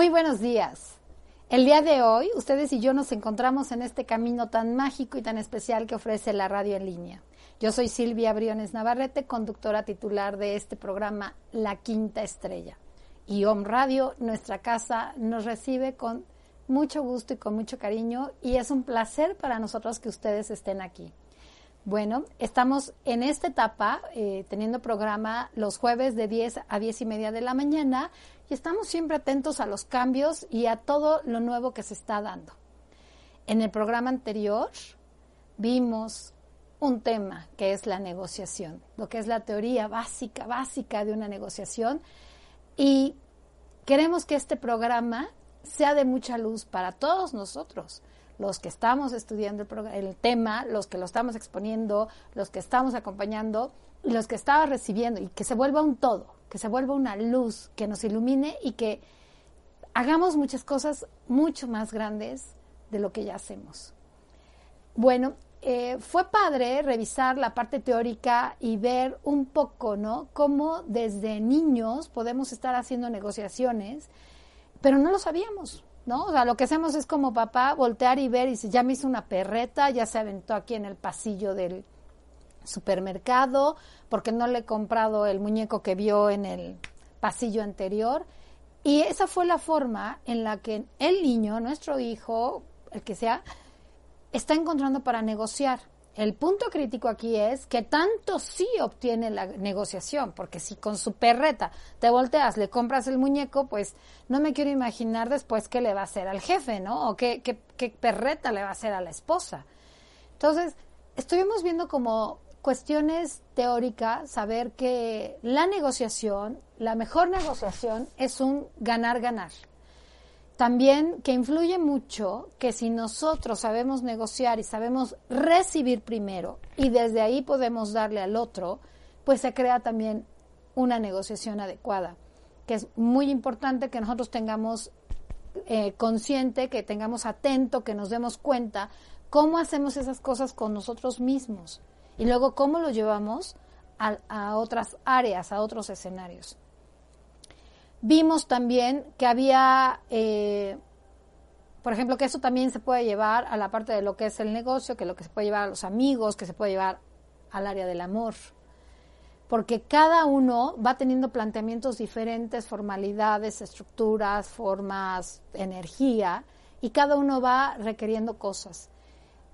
Muy buenos días. El día de hoy, ustedes y yo nos encontramos en este camino tan mágico y tan especial que ofrece la radio en línea. Yo soy Silvia Briones Navarrete, conductora titular de este programa La Quinta Estrella. Y Home Radio, nuestra casa, nos recibe con mucho gusto y con mucho cariño y es un placer para nosotros que ustedes estén aquí. Bueno, estamos en esta etapa eh, teniendo programa los jueves de 10 a 10 y media de la mañana y estamos siempre atentos a los cambios y a todo lo nuevo que se está dando. En el programa anterior vimos un tema que es la negociación, lo que es la teoría básica, básica de una negociación y queremos que este programa sea de mucha luz para todos nosotros los que estamos estudiando el, tema, los que lo estamos exponiendo, los que estamos acompañando y los que estamos recibiendo y que se vuelva un todo, que se vuelva una luz que nos ilumine y que hagamos muchas cosas mucho más grandes de lo que ya hacemos. Bueno, eh, fue padre revisar la parte teórica y ver un poco, ¿no? Cómo desde niños podemos estar haciendo negociaciones, pero no lo sabíamos. ¿No? O sea, lo que hacemos es como papá voltear y ver y si ya me hizo una perreta, ya se aventó aquí en el pasillo del supermercado, porque no le he comprado el muñeco que vio en el pasillo anterior. Y esa fue la forma en la que el niño, nuestro hijo, el que sea, está encontrando para negociar. El punto crítico aquí es que tanto sí obtiene la negociación, porque si con su perreta te volteas, le compras el muñeco, pues no me quiero imaginar después qué le va a hacer al jefe, ¿no? O qué, qué, qué perreta le va a hacer a la esposa. Entonces, estuvimos viendo como cuestiones teóricas, saber que la negociación, la mejor negociación es un ganar-ganar. También que influye mucho que si nosotros sabemos negociar y sabemos recibir primero y desde ahí podemos darle al otro, pues se crea también una negociación adecuada, que es muy importante que nosotros tengamos eh, consciente, que tengamos atento, que nos demos cuenta cómo hacemos esas cosas con nosotros mismos y luego cómo lo llevamos a, a otras áreas, a otros escenarios. Vimos también que había, eh, por ejemplo, que eso también se puede llevar a la parte de lo que es el negocio, que lo que se puede llevar a los amigos, que se puede llevar al área del amor. Porque cada uno va teniendo planteamientos diferentes, formalidades, estructuras, formas, energía, y cada uno va requiriendo cosas.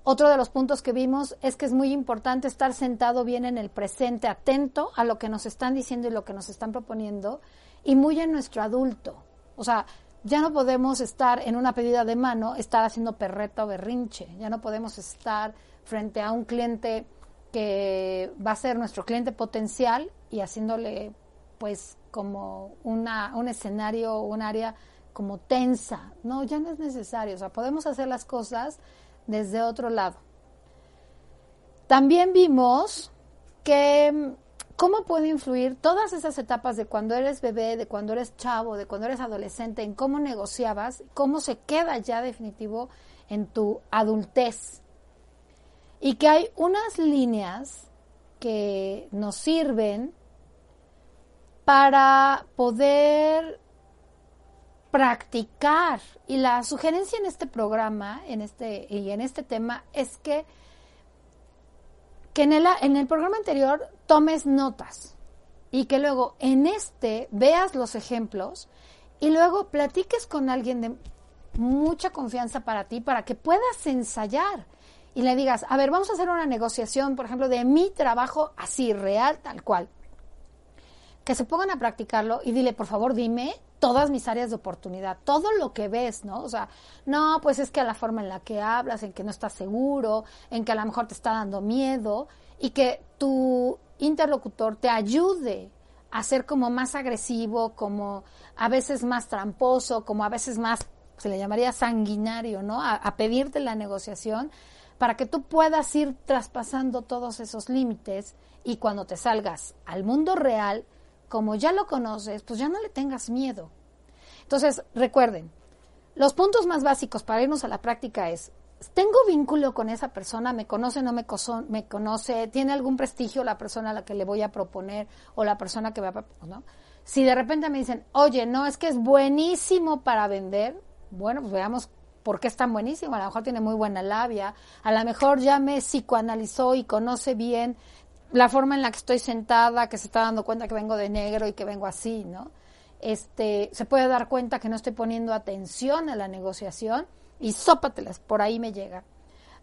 Otro de los puntos que vimos es que es muy importante estar sentado bien en el presente, atento a lo que nos están diciendo y lo que nos están proponiendo, y muy en nuestro adulto. O sea, ya no podemos estar en una pedida de mano, estar haciendo perreta o berrinche. Ya no podemos estar frente a un cliente que va a ser nuestro cliente potencial y haciéndole pues como una, un escenario, un área como tensa. No, ya no es necesario. O sea, podemos hacer las cosas desde otro lado. También vimos que ¿Cómo puede influir todas esas etapas de cuando eres bebé, de cuando eres chavo, de cuando eres adolescente, en cómo negociabas, cómo se queda ya definitivo en tu adultez? Y que hay unas líneas que nos sirven para poder practicar. Y la sugerencia en este programa en este, y en este tema es que que en el, en el programa anterior tomes notas y que luego en este veas los ejemplos y luego platiques con alguien de mucha confianza para ti para que puedas ensayar y le digas, a ver, vamos a hacer una negociación, por ejemplo, de mi trabajo así, real, tal cual. Que se pongan a practicarlo y dile, por favor, dime todas mis áreas de oportunidad, todo lo que ves, ¿no? O sea, no, pues es que la forma en la que hablas, en que no estás seguro, en que a lo mejor te está dando miedo y que tu interlocutor te ayude a ser como más agresivo, como a veces más tramposo, como a veces más, se le llamaría sanguinario, ¿no? A, a pedirte la negociación para que tú puedas ir traspasando todos esos límites y cuando te salgas al mundo real, como ya lo conoces, pues ya no le tengas miedo. Entonces, recuerden, los puntos más básicos para irnos a la práctica es, ¿tengo vínculo con esa persona? ¿Me conoce, no me, me conoce? ¿Tiene algún prestigio la persona a la que le voy a proponer o la persona que va a... ¿no? Si de repente me dicen, oye, no, es que es buenísimo para vender, bueno, pues veamos por qué es tan buenísimo. A lo mejor tiene muy buena labia, a lo mejor ya me psicoanalizó y conoce bien la forma en la que estoy sentada, que se está dando cuenta que vengo de negro y que vengo así, ¿no? Este, se puede dar cuenta que no estoy poniendo atención a la negociación y sópatelas, por ahí me llega.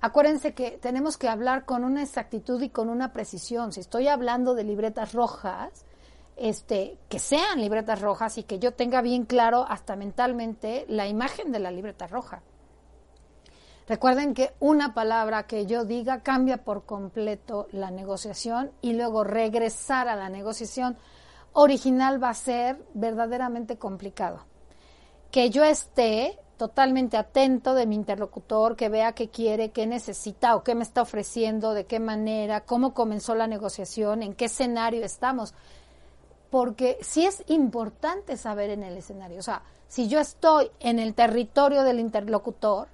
Acuérdense que tenemos que hablar con una exactitud y con una precisión. Si estoy hablando de libretas rojas, este, que sean libretas rojas y que yo tenga bien claro hasta mentalmente la imagen de la libreta roja. Recuerden que una palabra que yo diga cambia por completo la negociación y luego regresar a la negociación original va a ser verdaderamente complicado. Que yo esté totalmente atento de mi interlocutor, que vea qué quiere, qué necesita o qué me está ofreciendo, de qué manera, cómo comenzó la negociación, en qué escenario estamos. Porque sí es importante saber en el escenario. O sea, si yo estoy en el territorio del interlocutor,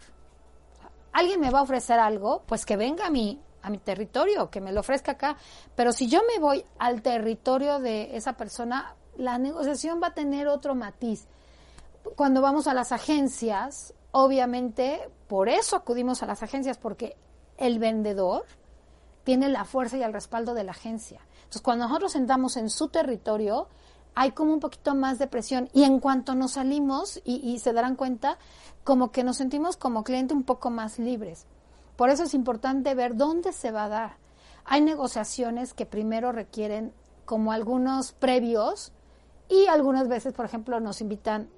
alguien me va a ofrecer algo, pues que venga a mi, a mi territorio, que me lo ofrezca acá. Pero si yo me voy al territorio de esa persona, la negociación va a tener otro matiz. Cuando vamos a las agencias, obviamente, por eso acudimos a las agencias, porque el vendedor tiene la fuerza y el respaldo de la agencia. Entonces, cuando nosotros sentamos en su territorio, hay como un poquito más de presión. Y en cuanto nos salimos y, y se darán cuenta, como que nos sentimos como cliente un poco más libres. Por eso es importante ver dónde se va a dar. Hay negociaciones que primero requieren como algunos previos y algunas veces, por ejemplo, nos invitan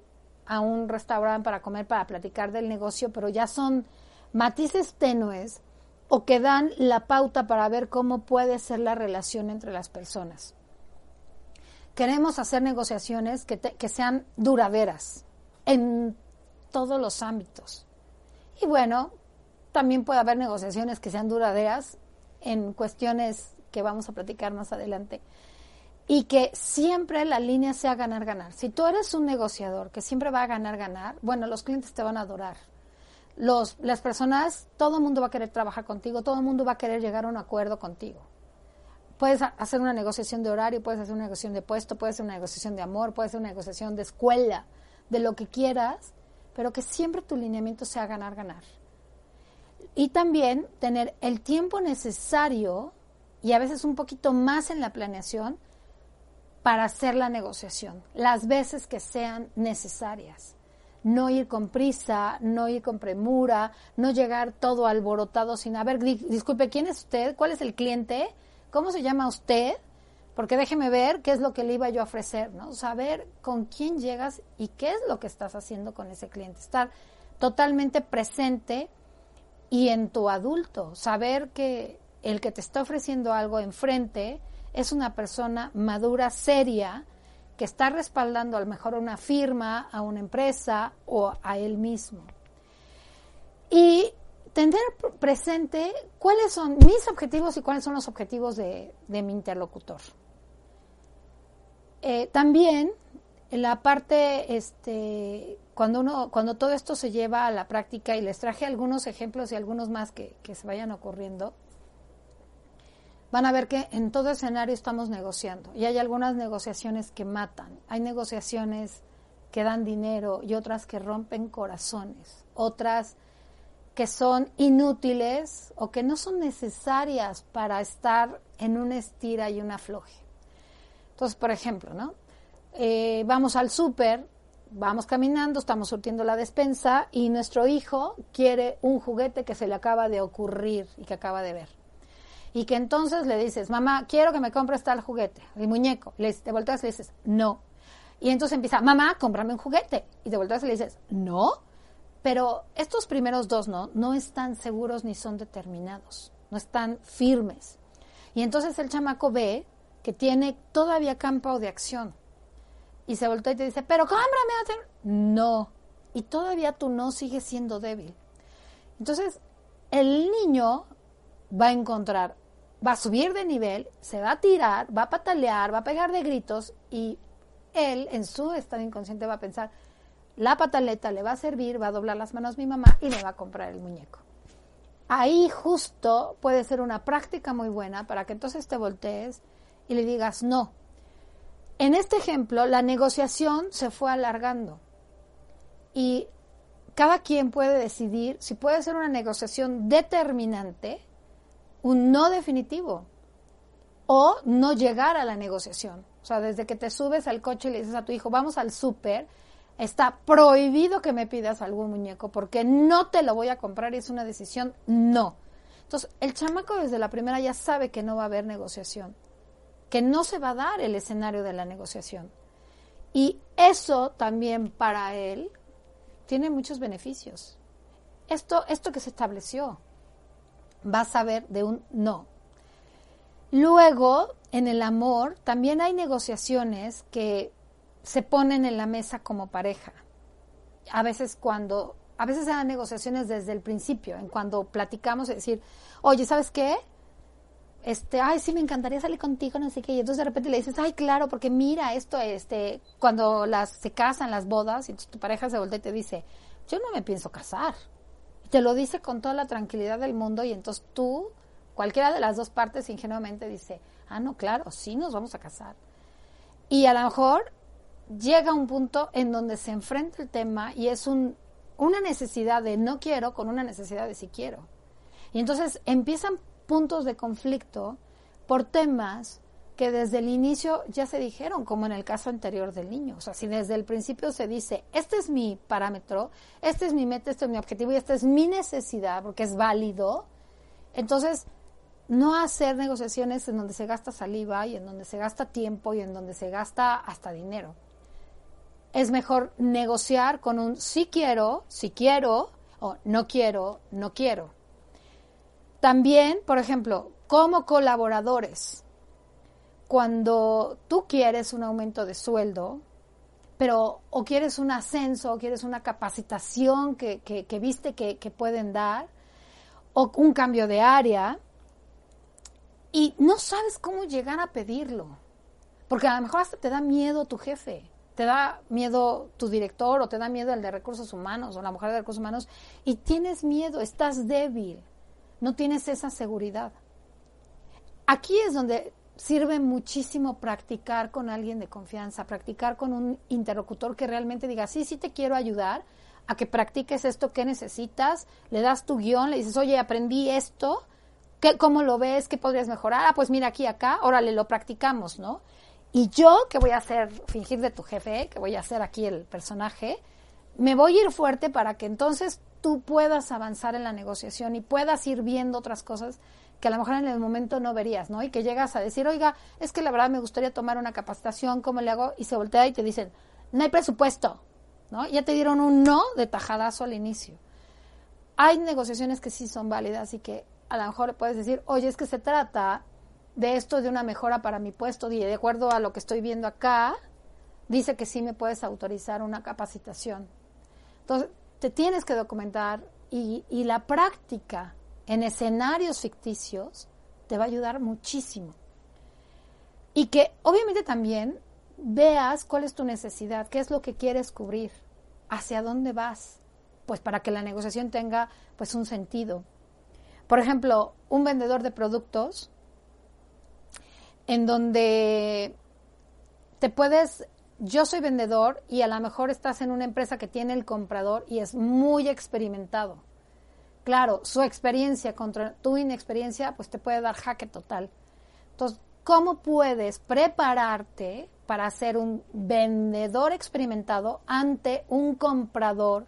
a un restaurante para comer, para platicar del negocio, pero ya son matices tenues o que dan la pauta para ver cómo puede ser la relación entre las personas. Queremos hacer negociaciones que, que sean duraderas en todos los ámbitos. Y bueno, también puede haber negociaciones que sean duraderas en cuestiones que vamos a platicar más adelante. Y que siempre la línea sea ganar-ganar. Si tú eres un negociador que siempre va a ganar-ganar, bueno, los clientes te van a adorar. Los, las personas, todo el mundo va a querer trabajar contigo, todo el mundo va a querer llegar a un acuerdo contigo. Puedes hacer una negociación de horario, puedes hacer una negociación de puesto, puedes hacer una negociación de amor, puedes hacer una negociación de escuela, de lo que quieras, pero que siempre tu lineamiento sea ganar, ganar. Y también tener el tiempo necesario y a veces un poquito más en la planeación para hacer la negociación, las veces que sean necesarias. No ir con prisa, no ir con premura, no llegar todo alborotado sin, a ver, disculpe, ¿quién es usted? ¿Cuál es el cliente? ¿Cómo se llama usted? Porque déjeme ver qué es lo que le iba yo a ofrecer, ¿no? Saber con quién llegas y qué es lo que estás haciendo con ese cliente. Estar totalmente presente y en tu adulto. Saber que el que te está ofreciendo algo enfrente es una persona madura, seria, que está respaldando a lo mejor a una firma, a una empresa o a él mismo. Y tener presente cuáles son mis objetivos y cuáles son los objetivos de, mi interlocutor. Eh, también la parte, este, cuando uno, cuando todo esto se lleva a la práctica, y les traje algunos ejemplos y algunos más que, que se vayan ocurriendo, van a ver que en todo escenario estamos negociando y hay algunas negociaciones que matan, hay negociaciones que dan dinero y otras que rompen corazones, otras que son inútiles o que no son necesarias para estar en una estira y una afloje. Entonces, por ejemplo, ¿no? Eh, vamos al súper, vamos caminando, estamos surtiendo la despensa y nuestro hijo quiere un juguete que se le acaba de ocurrir y que acaba de ver. Y que entonces le dices, mamá, quiero que me compres tal juguete, el muñeco. Le, te volteas y le dices, no. Y entonces empieza, mamá, cómprame un juguete. Y te volteas y le dices, no. Pero estos primeros dos no, no están seguros ni son determinados, no están firmes. Y entonces el chamaco ve que tiene todavía campo de acción. Y se voltea y te dice, pero cómprame hacer. No. Y todavía tú no sigues siendo débil. Entonces, el niño va a encontrar, va a subir de nivel, se va a tirar, va a patalear, va a pegar de gritos y él en su estado inconsciente va a pensar, la pataleta le va a servir, va a doblar las manos mi mamá y le va a comprar el muñeco. Ahí justo puede ser una práctica muy buena para que entonces te voltees y le digas no. En este ejemplo, la negociación se fue alargando y cada quien puede decidir si puede ser una negociación determinante, un no definitivo, o no llegar a la negociación. O sea, desde que te subes al coche y le dices a tu hijo, vamos al súper, está prohibido que me pidas algún muñeco porque no te lo voy a comprar y es una decisión no. Entonces, el chamaco desde la primera ya sabe que no va a haber negociación, que no se va a dar el escenario de la negociación. Y eso también para él tiene muchos beneficios. Esto, esto que se estableció va a saber de un no. Luego, en el amor, también hay negociaciones que se ponen en la mesa como pareja. A veces cuando, a veces se dan negociaciones desde el principio, en cuando platicamos y decir, oye, ¿sabes qué? Este, ay, sí, me encantaría salir contigo, no sé qué. Y entonces de repente le dices, ay, claro, porque mira esto, este, cuando las, se casan las bodas, y tu pareja se voltea y te dice, yo no me pienso casar. Y te lo dice con toda la tranquilidad del mundo y entonces tú, cualquiera de las dos partes ingenuamente dice, ah, no, claro, sí nos vamos a casar. Y a lo mejor llega un punto en donde se enfrenta el tema y es un, una necesidad de no quiero con una necesidad de sí quiero. Y entonces empiezan puntos de conflicto por temas que desde el inicio ya se dijeron, como en el caso anterior del niño. O sea, si desde el principio se dice, este es mi parámetro, este es mi meta, este es mi objetivo y esta es mi necesidad, porque es válido, entonces no hacer negociaciones en donde se gasta saliva y en donde se gasta tiempo y en donde se gasta hasta dinero es mejor negociar con un sí quiero, sí quiero, o no quiero, no quiero. También, por ejemplo, como colaboradores, cuando tú quieres un aumento de sueldo, pero o quieres un ascenso, o quieres una capacitación que, que, viste que, que pueden dar, o un cambio de área, y no sabes cómo llegar a pedirlo, porque a lo mejor hasta te da miedo tu jefe te da miedo tu director o te da miedo el de recursos humanos o la mujer de recursos humanos y tienes miedo, estás débil, no tienes esa seguridad. Aquí es donde sirve muchísimo practicar con alguien de confianza, practicar con un interlocutor que realmente diga, sí, sí te quiero ayudar a que practiques esto que necesitas, le das tu guion, le dices, oye, aprendí esto, ¿qué, ¿cómo lo ves? ¿Qué podrías mejorar? Ah, pues mira aquí, acá, órale, lo practicamos, ¿no? Y yo, que voy a hacer, fingir de tu jefe, que voy a hacer aquí el personaje, me voy a ir fuerte para que entonces tú puedas avanzar en la negociación y puedas ir viendo otras cosas que a lo mejor en el momento no verías, ¿no? Y que llegas a decir, oiga, es que la verdad me gustaría tomar una capacitación, ¿cómo le hago? Y se voltea y te dicen, no hay presupuesto, ¿no? Ya te dieron un no de tajadazo al inicio. Hay negociaciones que sí son válidas y que a lo mejor puedes decir, oye, es que se trata de esto de una mejora para mi puesto y de acuerdo a lo que estoy viendo acá, dice que sí me puedes autorizar una capacitación. Entonces, te tienes que documentar y, y la práctica en escenarios ficticios te va a ayudar muchísimo. Y que obviamente también veas cuál es tu necesidad, qué es lo que quieres cubrir, hacia dónde vas, pues para que la negociación tenga pues un sentido. Por ejemplo, un vendedor de productos en donde te puedes, yo soy vendedor y a lo mejor estás en una empresa que tiene el comprador y es muy experimentado. Claro, su experiencia contra tu inexperiencia pues te puede dar jaque total. Entonces, ¿cómo puedes prepararte para ser un vendedor experimentado ante un comprador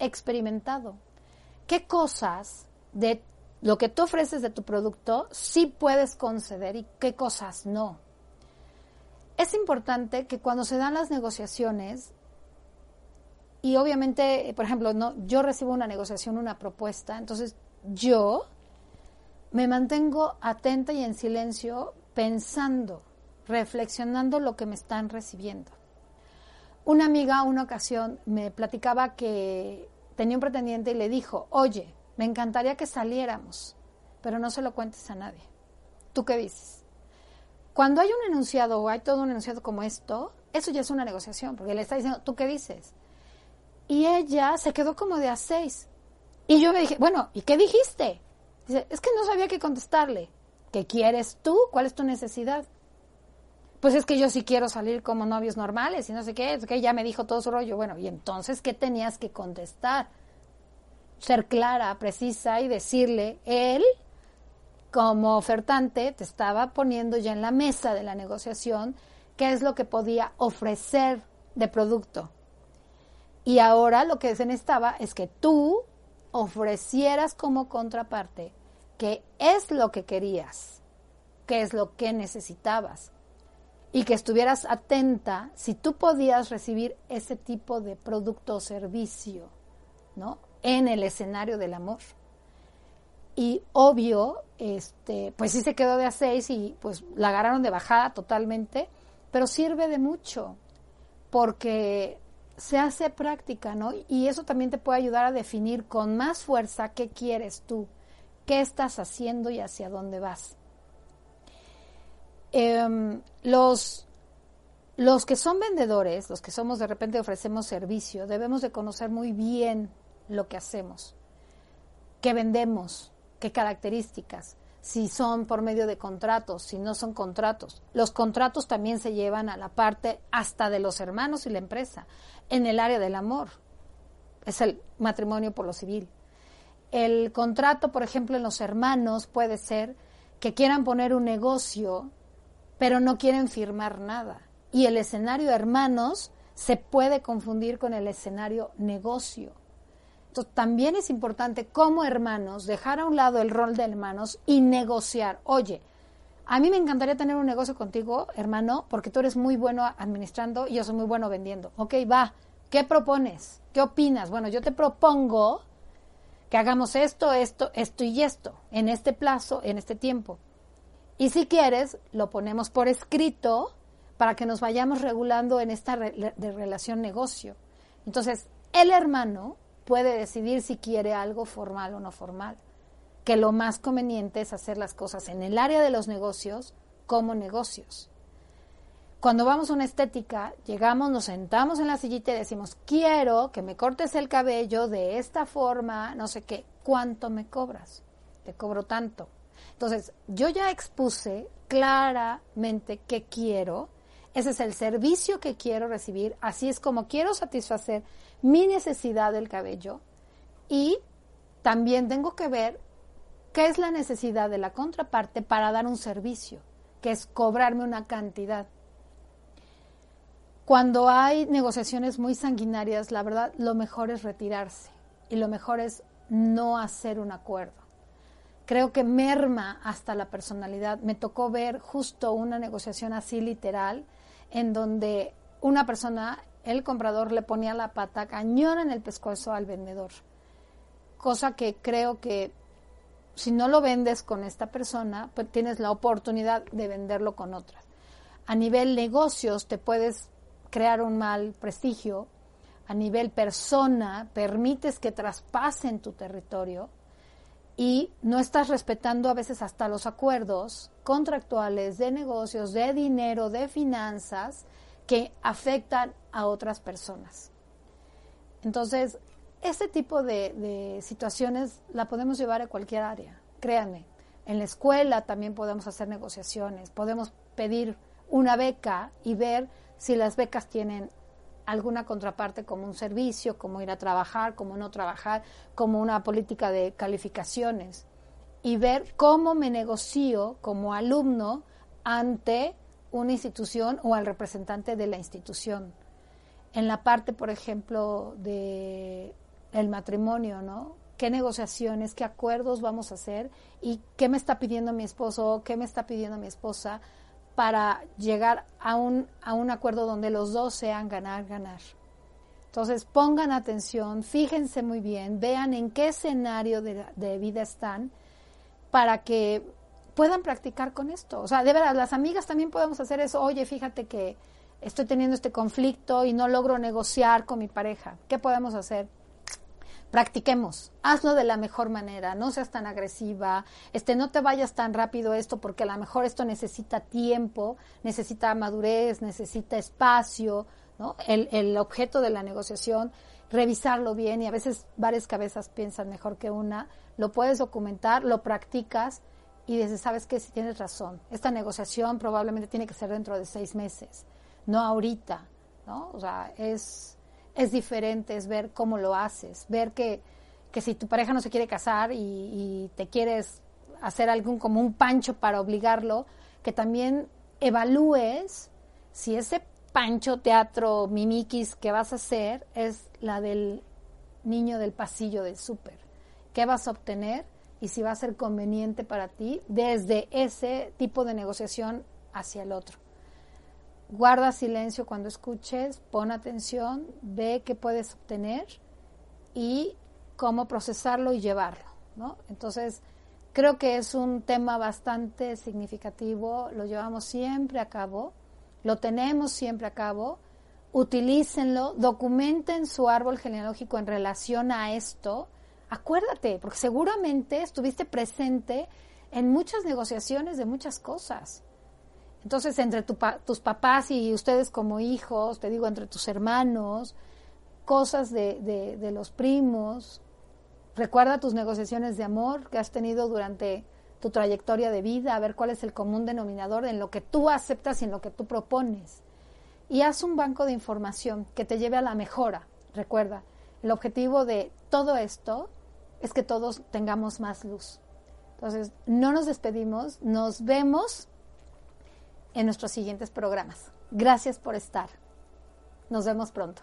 experimentado? ¿Qué cosas de lo que tú ofreces de tu producto sí puedes conceder y qué cosas no. Es importante que cuando se dan las negociaciones, y obviamente, por ejemplo, no, yo recibo una negociación, una propuesta, entonces yo me mantengo atenta y en silencio pensando, reflexionando lo que me están recibiendo. Una amiga una ocasión me platicaba que tenía un pretendiente y le dijo, oye, me encantaría que saliéramos, pero no se lo cuentes a nadie. ¿Tú qué dices? Cuando hay un enunciado o hay todo un enunciado como esto, eso ya es una negociación, porque le está diciendo, ¿tú qué dices? Y ella se quedó como de a seis. Y yo me dije, bueno, ¿y qué dijiste? Dice, es que no sabía qué contestarle. ¿Qué quieres tú? ¿Cuál es tu necesidad? Pues es que yo sí quiero salir como novios normales y no sé qué, es que ya me dijo todo su rollo. Bueno, ¿y entonces qué tenías que contestar? Ser clara, precisa y decirle, él como ofertante te estaba poniendo ya en la mesa de la negociación qué es lo que podía ofrecer de producto. Y ahora lo que se necesitaba es que tú ofrecieras como contraparte qué es lo que querías, qué es lo que necesitabas y que estuvieras atenta si tú podías recibir ese tipo de producto o servicio, ¿no? En el escenario del amor. Y obvio, este, pues sí se quedó de a seis y pues la agarraron de bajada totalmente, pero sirve de mucho porque se hace práctica, ¿no? Y eso también te puede ayudar a definir con más fuerza qué quieres tú, qué estás haciendo y hacia dónde vas. Em, los, los que son vendedores, los que somos de repente ofrecemos servicio, debemos de conocer muy bien lo que hacemos, qué vendemos, qué características, si son por medio de contratos, si no son contratos. Los contratos también se llevan a la parte hasta de los hermanos y la empresa, en el área del amor. Es el matrimonio por lo civil. El contrato, por ejemplo, en los hermanos puede ser que quieran poner un negocio, pero no quieren firmar nada. Y el escenario hermanos se puede confundir con el escenario negocio. Entonces, también es importante como hermanos dejar a un lado el rol de hermanos y negociar. Oye, a mí me encantaría tener un negocio contigo, hermano, porque tú eres muy bueno administrando y yo soy muy bueno vendiendo. Ok, va. ¿Qué propones? ¿Qué opinas? Bueno, yo te propongo que hagamos esto, esto, esto y esto, en este plazo, en este tiempo. Y si quieres, lo ponemos por escrito para que nos vayamos regulando en esta de relación negocio. Entonces, el hermano puede decidir si quiere algo formal o no formal. Que lo más conveniente es hacer las cosas en el área de los negocios como negocios. Cuando vamos a una estética, llegamos, nos sentamos en la sillita y decimos, quiero que me cortes el cabello de esta forma, no sé qué, ¿cuánto me cobras? Te cobro tanto. Entonces, yo ya expuse claramente qué quiero, ese es el servicio que quiero recibir, así es como quiero satisfacer mi necesidad del cabello y también tengo que ver qué es la necesidad de la contraparte para dar un servicio, que es cobrarme una cantidad. Cuando hay negociaciones muy sanguinarias, la verdad, lo mejor es retirarse y lo mejor es no hacer un acuerdo. Creo que merma hasta la personalidad. Me tocó ver justo una negociación así literal, en donde una persona el comprador le ponía la pata cañón en el pescuezo al vendedor. Cosa que creo que si no lo vendes con esta persona, pues tienes la oportunidad de venderlo con otra. A nivel negocios te puedes crear un mal prestigio. A nivel persona, permites que traspasen tu territorio y no estás respetando a veces hasta los acuerdos contractuales de negocios, de dinero, de finanzas que afectan a otras personas. Entonces, ese tipo de, de, situaciones la podemos llevar a cualquier área, créanme. En la escuela también podemos hacer negociaciones, podemos pedir una beca y ver si las becas tienen alguna contraparte como un servicio, como ir a trabajar, como no trabajar, como una política de calificaciones y ver cómo me negocio como alumno ante una institución o al representante de la institución. En la parte, por ejemplo, de el matrimonio, ¿no? ¿Qué negociaciones, qué acuerdos vamos a hacer y qué me está pidiendo mi esposo, qué me está pidiendo mi esposa para llegar a un, a un acuerdo donde los dos sean ganar, ganar? Entonces, pongan atención, fíjense muy bien, vean en qué escenario de, de vida están para que puedan practicar con esto. O sea, de verdad, las amigas también podemos hacer eso. Oye, fíjate que estoy teniendo este conflicto y no logro negociar con mi pareja. ¿Qué podemos hacer? Practiquemos, hazlo de la mejor manera, no seas tan agresiva, este, no te vayas tan rápido esto porque a lo mejor esto necesita tiempo, necesita madurez, necesita espacio, ¿no? El, el objeto de la negociación, revisarlo bien y a veces varias cabezas piensan mejor que una, lo puedes documentar, lo practicas y dices, sabes que si tienes razón, esta negociación probablemente tiene que ser dentro de seis meses, no ahorita, ¿no? O sea, es, es diferente, es ver cómo lo haces, ver que, que si tu pareja no se quiere casar y, y te quieres hacer algún como un pancho para obligarlo, que también evalúes si ese pancho teatro mimiquis que vas a hacer es la del niño del pasillo del súper qué vas a obtener y si va a ser conveniente para ti desde ese tipo de negociación hacia el otro. Guarda silencio cuando escuches, pon atención, ve qué puedes obtener y cómo procesarlo y llevarlo. Entonces, creo que es un tema bastante significativo, lo llevamos siempre a cabo, lo tenemos siempre a cabo, utilícenlo, documenten su árbol genealógico en relación a esto, acuérdate, porque seguramente estuviste presente en muchas negociaciones de muchas cosas. Entonces, entre tus papás y ustedes como hijos, te digo, entre tus hermanos, cosas de, de los primos, recuerda tus negociaciones de amor que has tenido durante tu trayectoria de vida, a ver cuál es el común denominador en lo que tú aceptas y en lo que tú propones. Y haz un banco de información que te lleve a la mejora. Recuerda, el objetivo de todo esto es que todos tengamos más luz. Entonces, no nos despedimos, nos vemos en nuestros siguientes programas. Gracias por estar. Nos vemos pronto.